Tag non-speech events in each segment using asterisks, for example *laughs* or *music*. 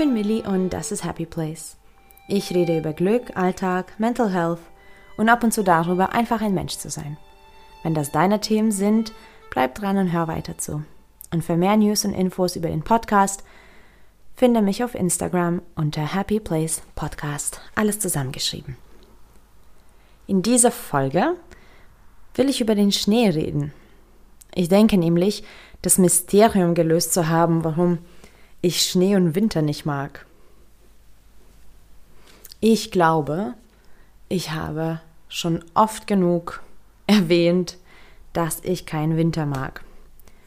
bin Millie und das ist Happy Place. Ich rede über Glück, Alltag, Mental Health und ab und zu darüber, einfach ein Mensch zu sein. Wenn das deine Themen sind, bleib dran und hör weiter zu. Und für mehr News und Infos über den Podcast, finde mich auf Instagram unter Happy Place Podcast. Alles zusammengeschrieben. In dieser Folge will ich über den Schnee reden. Ich denke nämlich, das Mysterium gelöst zu haben, warum ich Schnee und Winter nicht mag. Ich glaube, ich habe schon oft genug erwähnt, dass ich keinen Winter mag.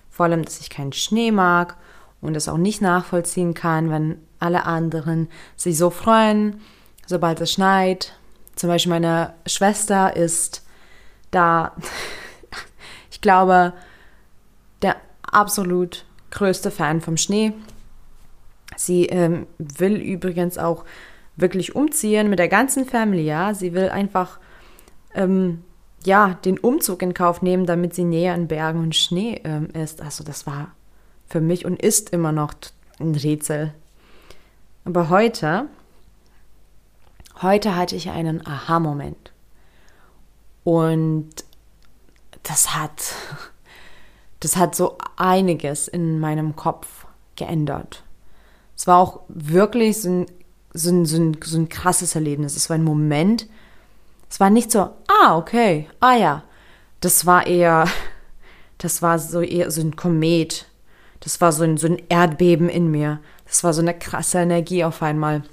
Vor allem, dass ich keinen Schnee mag und es auch nicht nachvollziehen kann, wenn alle anderen sich so freuen, sobald es schneit. Zum Beispiel meine Schwester ist da, *laughs* ich glaube, der absolut größte Fan vom Schnee. Sie ähm, will übrigens auch wirklich umziehen mit der ganzen Family, ja. Sie will einfach ähm, ja, den Umzug in Kauf nehmen, damit sie näher an Bergen und Schnee ähm, ist. Also das war für mich und ist immer noch ein Rätsel. Aber heute, heute hatte ich einen Aha-Moment. Und das hat, *laughs* das hat so einiges in meinem Kopf geändert. Es war auch wirklich so ein, so ein, so ein, so ein krasses Erlebnis. Es war ein Moment, es war nicht so, ah, okay, ah ja. Das war eher, *laughs* das war so eher so ein Komet. Das war so ein, so ein Erdbeben in mir. Das war so eine krasse Energie auf einmal.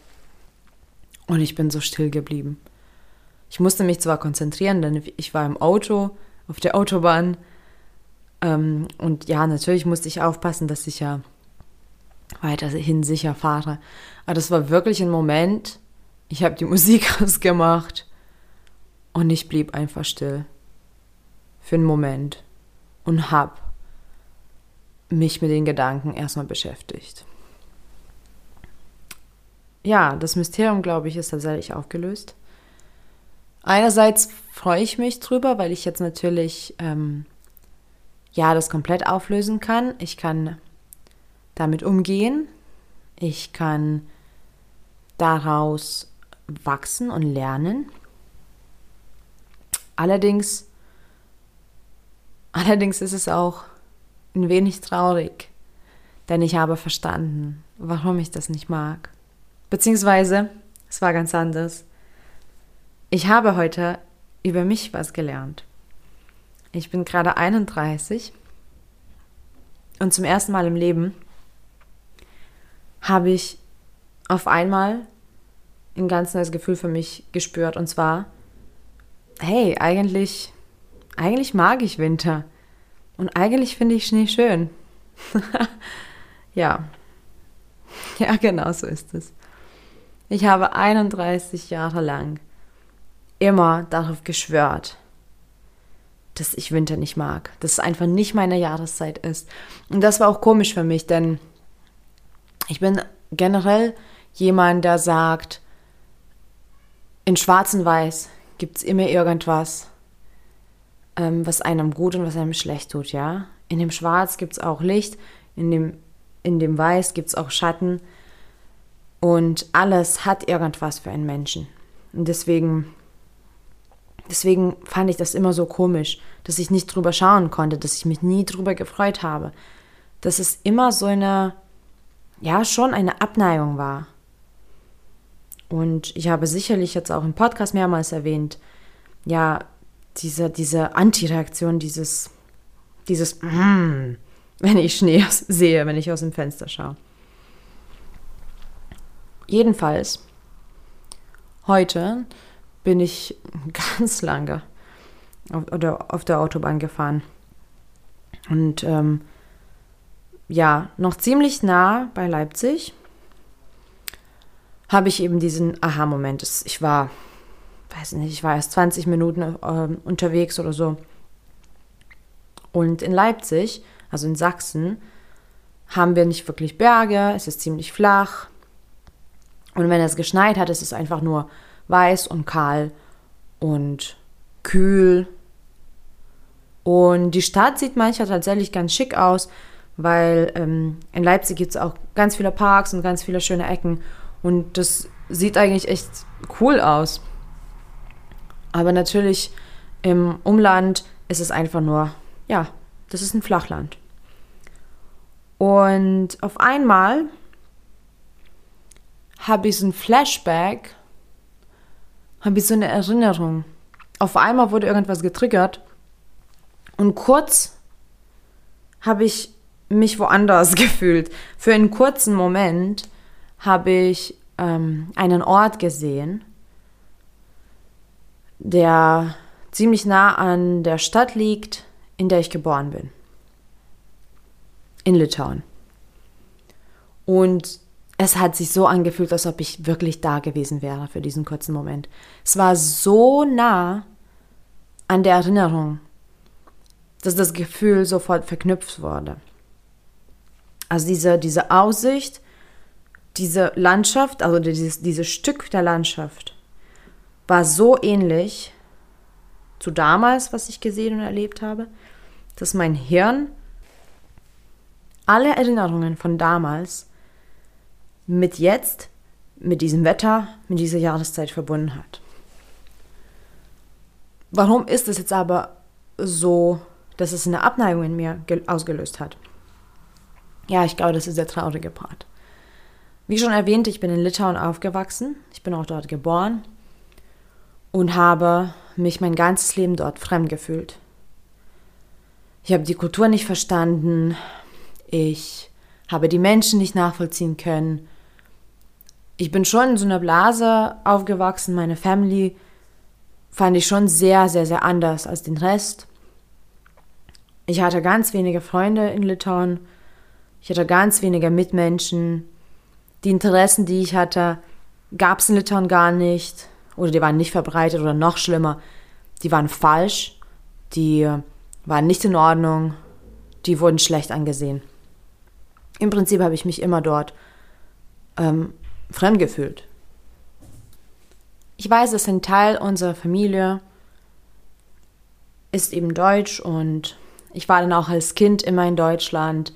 Und ich bin so still geblieben. Ich musste mich zwar konzentrieren, denn ich war im Auto, auf der Autobahn. Ähm, und ja, natürlich musste ich aufpassen, dass ich ja weiterhin sicher fahre. Aber das war wirklich ein Moment. Ich habe die *laughs* Musik ausgemacht und ich blieb einfach still. Für einen Moment. Und hab mich mit den Gedanken erstmal beschäftigt. Ja, das Mysterium, glaube ich, ist tatsächlich aufgelöst. Einerseits freue ich mich drüber, weil ich jetzt natürlich ähm, ja das komplett auflösen kann. Ich kann damit umgehen. Ich kann daraus wachsen und lernen. Allerdings, allerdings ist es auch ein wenig traurig, denn ich habe verstanden, warum ich das nicht mag. Beziehungsweise, es war ganz anders. Ich habe heute über mich was gelernt. Ich bin gerade 31 und zum ersten Mal im Leben habe ich auf einmal ein ganz neues Gefühl für mich gespürt. Und zwar, hey, eigentlich, eigentlich mag ich Winter. Und eigentlich finde ich Schnee schön. *laughs* ja. Ja, genau so ist es. Ich habe 31 Jahre lang immer darauf geschwört, dass ich Winter nicht mag, dass es einfach nicht meine Jahreszeit ist. Und das war auch komisch für mich, denn ich bin generell jemand, der sagt, in Schwarz und Weiß gibt es immer irgendwas, ähm, was einem gut und was einem schlecht tut, ja. In dem Schwarz gibt es auch Licht, in dem, in dem Weiß gibt es auch Schatten und alles hat irgendwas für einen Menschen. Und deswegen, deswegen fand ich das immer so komisch, dass ich nicht drüber schauen konnte, dass ich mich nie drüber gefreut habe. Dass es immer so eine ja schon eine Abneigung war. Und ich habe sicherlich jetzt auch im Podcast mehrmals erwähnt, ja, diese, diese Antireaktion, dieses, dieses, mm, wenn ich Schnee sehe, wenn ich aus dem Fenster schaue. Jedenfalls, heute bin ich *laughs* ganz lange auf, oder auf der Autobahn gefahren. Und ähm, ja, noch ziemlich nah bei Leipzig habe ich eben diesen Aha-Moment. Ich war, weiß nicht, ich war erst 20 Minuten äh, unterwegs oder so. Und in Leipzig, also in Sachsen, haben wir nicht wirklich Berge, es ist ziemlich flach. Und wenn es geschneit hat, ist es einfach nur weiß und kahl und kühl. Und die Stadt sieht manchmal tatsächlich ganz schick aus, weil ähm, in Leipzig gibt es auch ganz viele Parks und ganz viele schöne Ecken und das sieht eigentlich echt cool aus. Aber natürlich im Umland ist es einfach nur, ja, das ist ein Flachland. Und auf einmal habe ich so ein Flashback, habe ich so eine Erinnerung. Auf einmal wurde irgendwas getriggert und kurz habe ich mich woanders *laughs* gefühlt. Für einen kurzen Moment habe ich ähm, einen Ort gesehen, der ziemlich nah an der Stadt liegt, in der ich geboren bin. In Litauen. Und es hat sich so angefühlt, als ob ich wirklich da gewesen wäre für diesen kurzen Moment. Es war so nah an der Erinnerung, dass das Gefühl sofort verknüpft wurde. Also diese, diese Aussicht, diese Landschaft, also dieses, dieses Stück der Landschaft, war so ähnlich zu damals, was ich gesehen und erlebt habe, dass mein Hirn alle Erinnerungen von damals mit jetzt, mit diesem Wetter, mit dieser Jahreszeit verbunden hat. Warum ist es jetzt aber so, dass es eine Abneigung in mir ausgelöst hat? Ja, ich glaube, das ist der traurige Part. Wie schon erwähnt, ich bin in Litauen aufgewachsen. Ich bin auch dort geboren und habe mich mein ganzes Leben dort fremd gefühlt. Ich habe die Kultur nicht verstanden. Ich habe die Menschen nicht nachvollziehen können. Ich bin schon in so einer Blase aufgewachsen. Meine Family fand ich schon sehr, sehr, sehr anders als den Rest. Ich hatte ganz wenige Freunde in Litauen. Ich hatte ganz wenige Mitmenschen. Die Interessen, die ich hatte, gab es in Litauen gar nicht. Oder die waren nicht verbreitet oder noch schlimmer, die waren falsch. Die waren nicht in Ordnung. Die wurden schlecht angesehen. Im Prinzip habe ich mich immer dort ähm, fremd gefühlt. Ich weiß, dass ein Teil unserer Familie ist eben deutsch und ich war dann auch als Kind immer in Deutschland.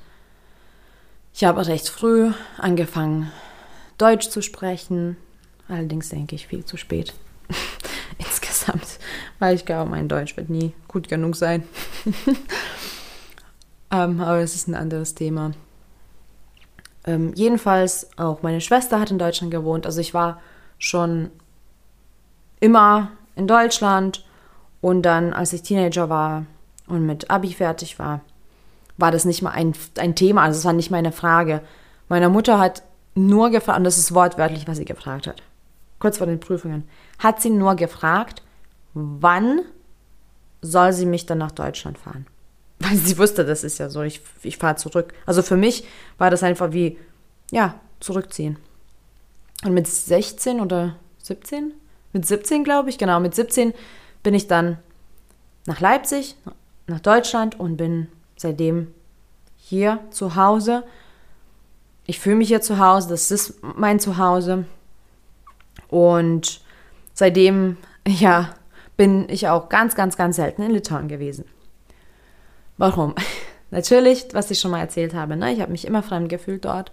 Ich habe recht früh angefangen, Deutsch zu sprechen. Allerdings denke ich viel zu spät. *laughs* Insgesamt, weil ich glaube, mein Deutsch wird nie gut genug sein. *laughs* ähm, aber es ist ein anderes Thema. Ähm, jedenfalls, auch meine Schwester hat in Deutschland gewohnt. Also ich war schon immer in Deutschland. Und dann, als ich Teenager war und mit Abi fertig war, war das nicht mal ein, ein Thema, also es war nicht meine Frage. Meine Mutter hat nur gefragt, und das ist wortwörtlich, was sie gefragt hat, kurz vor den Prüfungen, hat sie nur gefragt, wann soll sie mich dann nach Deutschland fahren? *laughs* Weil sie wusste, das ist ja so, ich, ich fahre zurück. Also für mich war das einfach wie, ja, zurückziehen. Und mit 16 oder 17? Mit 17, glaube ich, genau, mit 17 bin ich dann nach Leipzig, nach Deutschland und bin seitdem hier zu Hause. Ich fühle mich hier zu Hause, das ist mein Zuhause. Und seitdem, *laughs* ja, bin ich auch ganz, ganz, ganz selten in Litauen gewesen. Warum? *laughs* Natürlich, was ich schon mal erzählt habe, ne? ich habe mich immer fremd gefühlt dort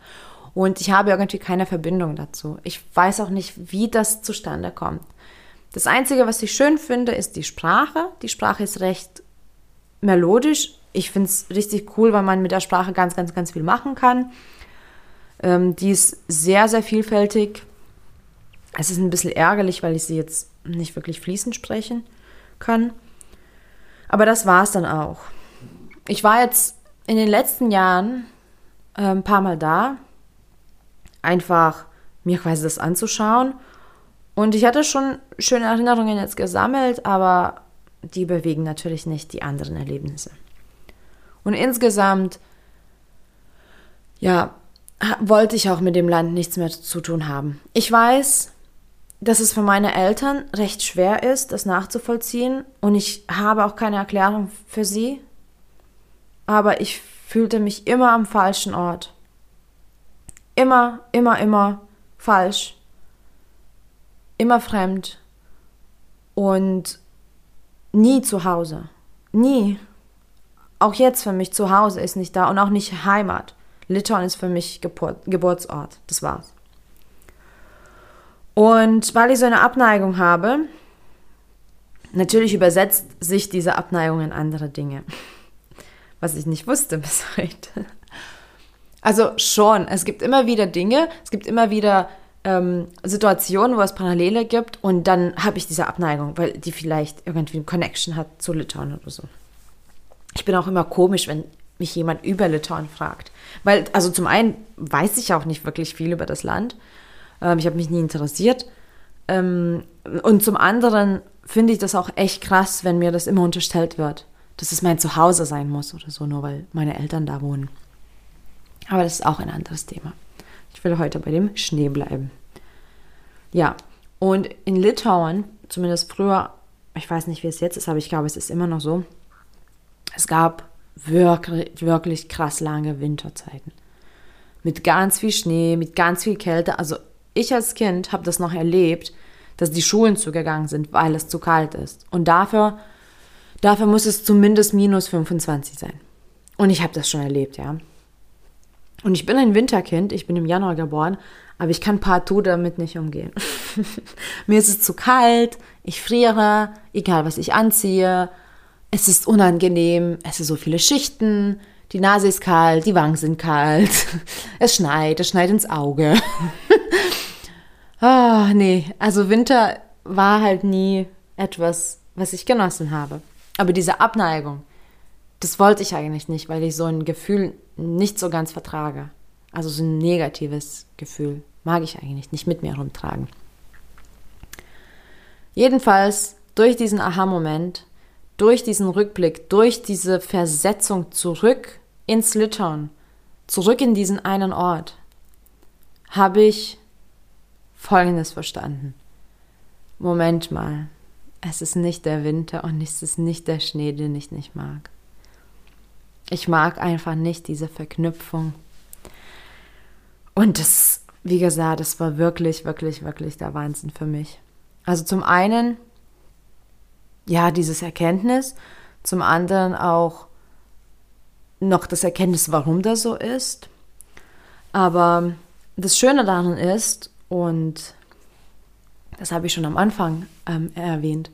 und ich habe irgendwie keine Verbindung dazu. Ich weiß auch nicht, wie das zustande kommt. Das Einzige, was ich schön finde, ist die Sprache. Die Sprache ist recht melodisch, ich finde es richtig cool, weil man mit der Sprache ganz, ganz, ganz viel machen kann. Ähm, die ist sehr, sehr vielfältig. Es ist ein bisschen ärgerlich, weil ich sie jetzt nicht wirklich fließend sprechen kann. Aber das war es dann auch. Ich war jetzt in den letzten Jahren äh, ein paar Mal da, einfach mir quasi das anzuschauen. Und ich hatte schon schöne Erinnerungen jetzt gesammelt, aber die bewegen natürlich nicht die anderen Erlebnisse. Und insgesamt, ja, wollte ich auch mit dem Land nichts mehr zu tun haben. Ich weiß, dass es für meine Eltern recht schwer ist, das nachzuvollziehen und ich habe auch keine Erklärung für sie. Aber ich fühlte mich immer am falschen Ort. Immer, immer, immer falsch. Immer fremd. Und nie zu Hause. Nie auch jetzt für mich zu Hause ist nicht da und auch nicht Heimat. Litauen ist für mich Geburt, Geburtsort. Das war's. Und weil ich so eine Abneigung habe, natürlich übersetzt sich diese Abneigung in andere Dinge. Was ich nicht wusste *laughs* bis heute. Also schon, es gibt immer wieder Dinge, es gibt immer wieder ähm, Situationen, wo es Parallele gibt und dann habe ich diese Abneigung, weil die vielleicht irgendwie eine Connection hat zu Litauen oder so. Ich bin auch immer komisch, wenn mich jemand über Litauen fragt. Weil, also zum einen weiß ich auch nicht wirklich viel über das Land. Ähm, ich habe mich nie interessiert. Ähm, und zum anderen finde ich das auch echt krass, wenn mir das immer unterstellt wird, dass es mein Zuhause sein muss oder so, nur weil meine Eltern da wohnen. Aber das ist auch ein anderes Thema. Ich will heute bei dem Schnee bleiben. Ja, und in Litauen, zumindest früher, ich weiß nicht, wie es jetzt ist, aber ich glaube, es ist immer noch so, es gab wirklich, wirklich krass lange Winterzeiten. Mit ganz viel Schnee, mit ganz viel Kälte. Also ich als Kind habe das noch erlebt, dass die Schulen zugegangen sind, weil es zu kalt ist. Und dafür, dafür muss es zumindest minus 25 sein. Und ich habe das schon erlebt, ja. Und ich bin ein Winterkind, ich bin im Januar geboren, aber ich kann partout damit nicht umgehen. *laughs* Mir ist es zu kalt, ich friere, egal was ich anziehe, es ist unangenehm, es sind so viele Schichten, die Nase ist kalt, die Wangen sind kalt, *laughs* es schneit, es schneit ins Auge. *laughs* Ah, oh, nee, also Winter war halt nie etwas, was ich genossen habe. Aber diese Abneigung, das wollte ich eigentlich nicht, weil ich so ein Gefühl nicht so ganz vertrage. Also so ein negatives Gefühl mag ich eigentlich nicht mit mir herumtragen. Jedenfalls durch diesen Aha-Moment, durch diesen Rückblick, durch diese Versetzung zurück ins Litauen, zurück in diesen einen Ort, habe ich Folgendes verstanden. Moment mal, es ist nicht der Winter und es ist nicht der Schnee, den ich nicht mag. Ich mag einfach nicht diese Verknüpfung. Und das, wie gesagt, das war wirklich, wirklich, wirklich der Wahnsinn für mich. Also zum einen, ja, dieses Erkenntnis, zum anderen auch noch das Erkenntnis, warum das so ist. Aber das Schöne daran ist, und das habe ich schon am Anfang ähm, erwähnt,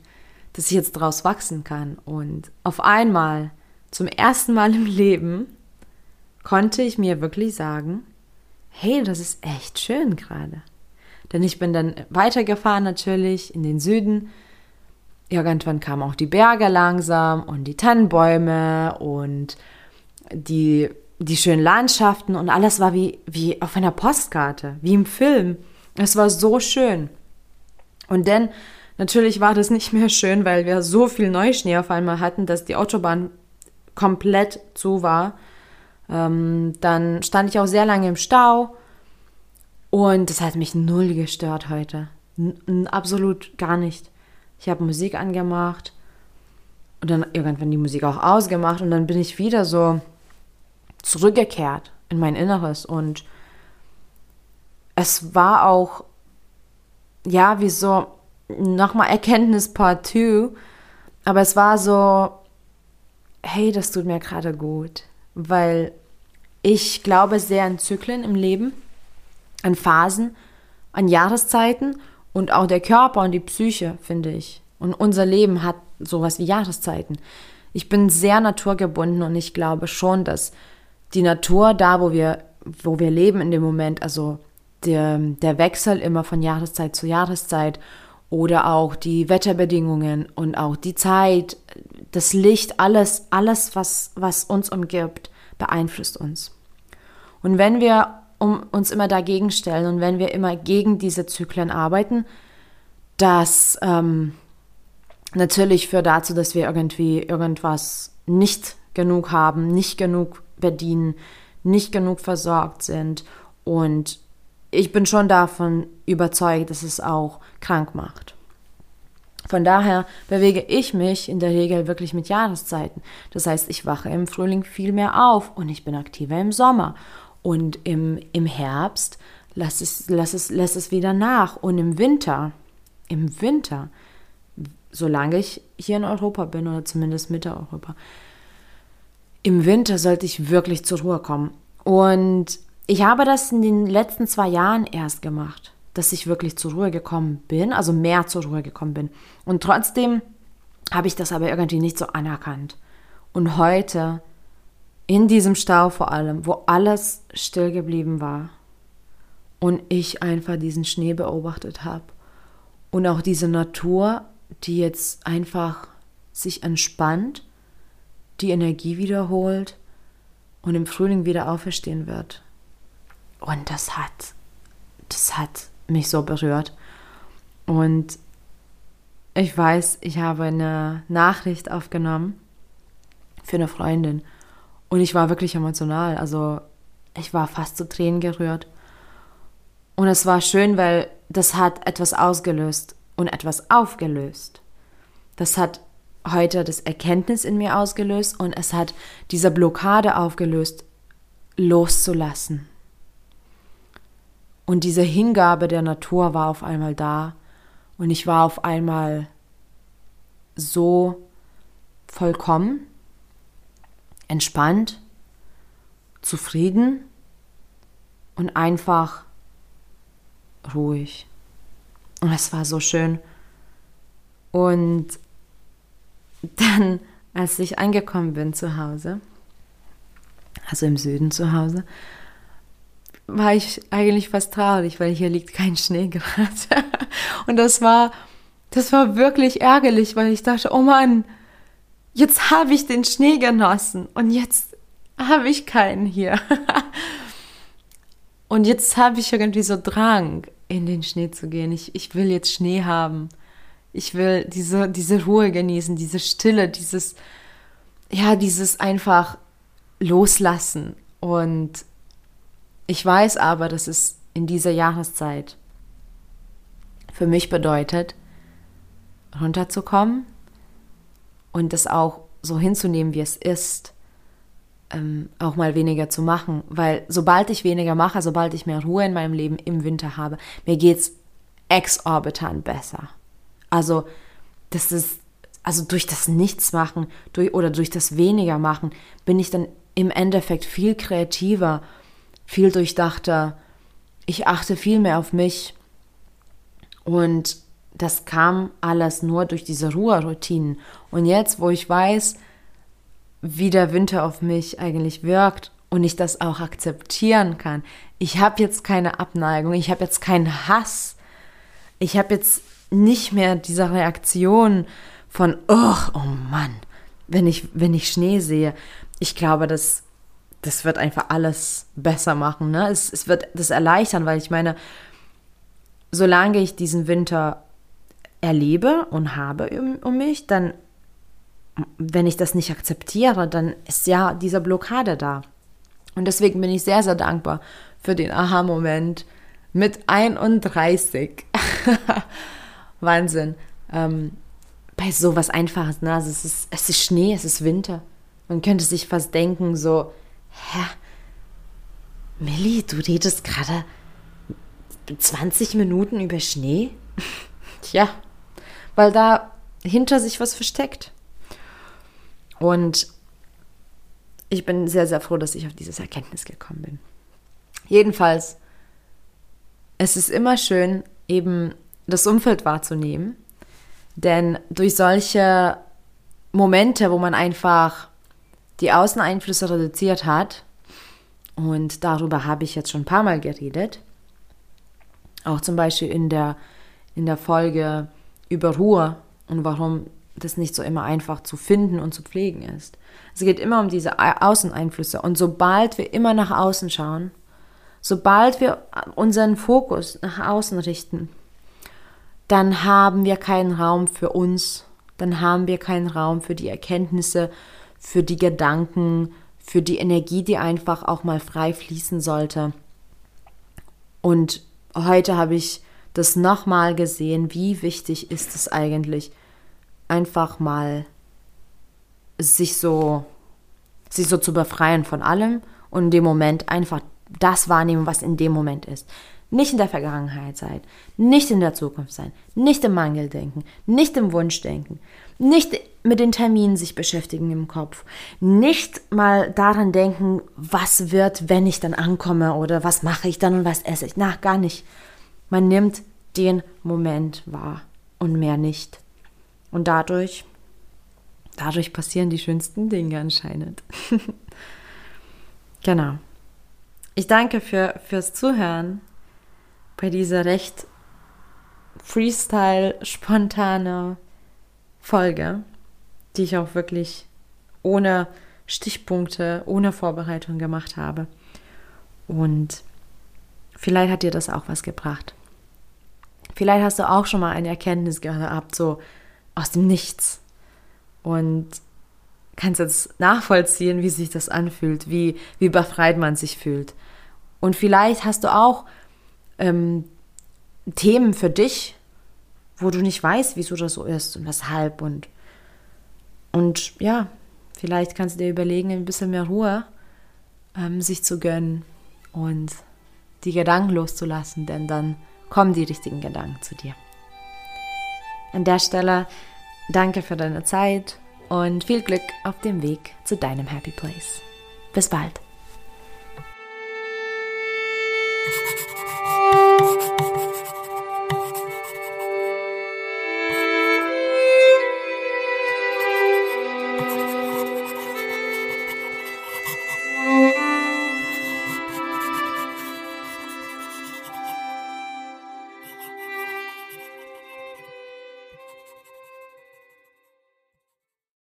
dass ich jetzt daraus wachsen kann. Und auf einmal, zum ersten Mal im Leben, konnte ich mir wirklich sagen, hey, das ist echt schön gerade. Denn ich bin dann weitergefahren natürlich in den Süden. Irgendwann kamen auch die Berge langsam und die Tannenbäume und die, die schönen Landschaften und alles war wie, wie auf einer Postkarte, wie im Film. Es war so schön. Und dann, natürlich war das nicht mehr schön, weil wir so viel Neuschnee auf einmal hatten, dass die Autobahn komplett zu war. Ähm, dann stand ich auch sehr lange im Stau und das hat mich null gestört heute. N absolut gar nicht. Ich habe Musik angemacht. Und dann irgendwann die Musik auch ausgemacht. Und dann bin ich wieder so zurückgekehrt in mein Inneres. Und es war auch, ja, wie so nochmal Erkenntnis Part 2, aber es war so, hey, das tut mir gerade gut, weil ich glaube sehr an Zyklen im Leben, an Phasen, an Jahreszeiten und auch der Körper und die Psyche, finde ich. Und unser Leben hat sowas wie Jahreszeiten. Ich bin sehr naturgebunden und ich glaube schon, dass die Natur da, wo wir, wo wir leben in dem Moment, also der, der Wechsel immer von Jahreszeit zu Jahreszeit oder auch die Wetterbedingungen und auch die Zeit, das Licht, alles, alles, was, was uns umgibt, beeinflusst uns. Und wenn wir um, uns immer dagegen stellen und wenn wir immer gegen diese Zyklen arbeiten, das ähm, natürlich führt dazu, dass wir irgendwie irgendwas nicht genug haben, nicht genug bedienen, nicht genug versorgt sind und ich bin schon davon überzeugt, dass es auch krank macht. Von daher bewege ich mich in der Regel wirklich mit Jahreszeiten. Das heißt, ich wache im Frühling viel mehr auf und ich bin aktiver im Sommer. Und im, im Herbst lass es, lass es, lass es wieder nach. Und im Winter, im Winter, solange ich hier in Europa bin oder zumindest Mitte Europa, im Winter sollte ich wirklich zur Ruhe kommen. Und ich habe das in den letzten zwei Jahren erst gemacht, dass ich wirklich zur Ruhe gekommen bin, also mehr zur Ruhe gekommen bin. Und trotzdem habe ich das aber irgendwie nicht so anerkannt. Und heute, in diesem Stau vor allem, wo alles still geblieben war und ich einfach diesen Schnee beobachtet habe und auch diese Natur, die jetzt einfach sich entspannt, die Energie wiederholt und im Frühling wieder auferstehen wird. Und das hat, das hat mich so berührt. Und ich weiß, ich habe eine Nachricht aufgenommen für eine Freundin. Und ich war wirklich emotional. Also ich war fast zu Tränen gerührt. Und es war schön, weil das hat etwas ausgelöst und etwas aufgelöst. Das hat heute das Erkenntnis in mir ausgelöst und es hat diese Blockade aufgelöst, loszulassen. Und diese Hingabe der Natur war auf einmal da und ich war auf einmal so vollkommen, entspannt, zufrieden und einfach ruhig. Und es war so schön. Und dann, als ich angekommen bin zu Hause, also im Süden zu Hause, war ich eigentlich fast traurig, weil hier liegt kein Schnee gerade. *laughs* Und das war, das war wirklich ärgerlich, weil ich dachte, oh Mann, jetzt habe ich den Schnee genossen und jetzt habe ich keinen hier. *laughs* Und jetzt habe ich irgendwie so Drang, in den Schnee zu gehen. Ich, ich will jetzt Schnee haben. Ich will diese, diese Ruhe genießen, diese Stille, dieses, ja, dieses einfach loslassen. Und ich weiß aber, dass es in dieser Jahreszeit für mich bedeutet, runterzukommen und das auch so hinzunehmen, wie es ist, ähm, auch mal weniger zu machen. Weil sobald ich weniger mache, sobald ich mehr Ruhe in meinem Leben im Winter habe, mir geht es exorbitant besser. Also, das ist, also durch das Nichtsmachen durch, oder durch das weniger machen, bin ich dann im Endeffekt viel kreativer, viel durchdachter. Ich achte viel mehr auf mich. Und das kam alles nur durch diese Ruheroutinen. Und jetzt, wo ich weiß, wie der Winter auf mich eigentlich wirkt und ich das auch akzeptieren kann. Ich habe jetzt keine Abneigung, ich habe jetzt keinen Hass. Ich habe jetzt nicht mehr diese Reaktion von, oh, oh Mann, wenn ich, wenn ich Schnee sehe. Ich glaube, das, das wird einfach alles besser machen. Ne? Es, es wird das erleichtern, weil ich meine, solange ich diesen Winter erlebe und habe um, mich, dann, wenn ich das nicht akzeptiere, dann ist ja diese Blockade da. Und deswegen bin ich sehr, sehr dankbar für den Aha-Moment mit 31. *laughs* Wahnsinn. Ähm, bei sowas Einfaches, ne? Also es ist, es ist Schnee, es ist Winter. Man könnte sich fast denken, so, hä? Millie, du redest gerade 20 Minuten über Schnee? *laughs* Tja, weil da hinter sich was versteckt. Und ich bin sehr, sehr froh, dass ich auf dieses Erkenntnis gekommen bin. Jedenfalls, es ist immer schön, eben das Umfeld wahrzunehmen. Denn durch solche Momente, wo man einfach die Außeneinflüsse reduziert hat, und darüber habe ich jetzt schon ein paar Mal geredet, auch zum Beispiel in der, in der Folge über Ruhe und warum das nicht so immer einfach zu finden und zu pflegen ist. Es geht immer um diese Außeneinflüsse. Und sobald wir immer nach außen schauen, sobald wir unseren Fokus nach außen richten, dann haben wir keinen Raum für uns, dann haben wir keinen Raum für die Erkenntnisse, für die Gedanken, für die Energie, die einfach auch mal frei fließen sollte. Und heute habe ich das nochmal gesehen, wie wichtig ist es eigentlich, einfach mal sich so, sich so zu befreien von allem und in dem Moment einfach das wahrnehmen, was in dem Moment ist. Nicht in der Vergangenheit sein, nicht in der Zukunft sein, nicht im Mangel denken, nicht im Wunsch denken, nicht mit den Terminen sich beschäftigen im Kopf, nicht mal daran denken, was wird, wenn ich dann ankomme oder was mache ich dann und was esse ich. Na, gar nicht. Man nimmt den Moment wahr und mehr nicht. Und dadurch, dadurch passieren die schönsten Dinge anscheinend. *laughs* genau. Ich danke für, fürs Zuhören bei dieser recht freestyle, spontane Folge, die ich auch wirklich ohne Stichpunkte, ohne Vorbereitung gemacht habe. Und vielleicht hat dir das auch was gebracht. Vielleicht hast du auch schon mal eine Erkenntnis gehabt, so aus dem Nichts. Und kannst jetzt nachvollziehen, wie sich das anfühlt, wie, wie befreit man sich fühlt. Und vielleicht hast du auch ähm, Themen für dich, wo du nicht weißt, wieso das so ist und weshalb und und ja, vielleicht kannst du dir überlegen, ein bisschen mehr Ruhe ähm, sich zu gönnen und die Gedanken loszulassen, denn dann kommen die richtigen Gedanken zu dir. An der Stelle danke für deine Zeit und viel Glück auf dem Weg zu deinem Happy Place. Bis bald.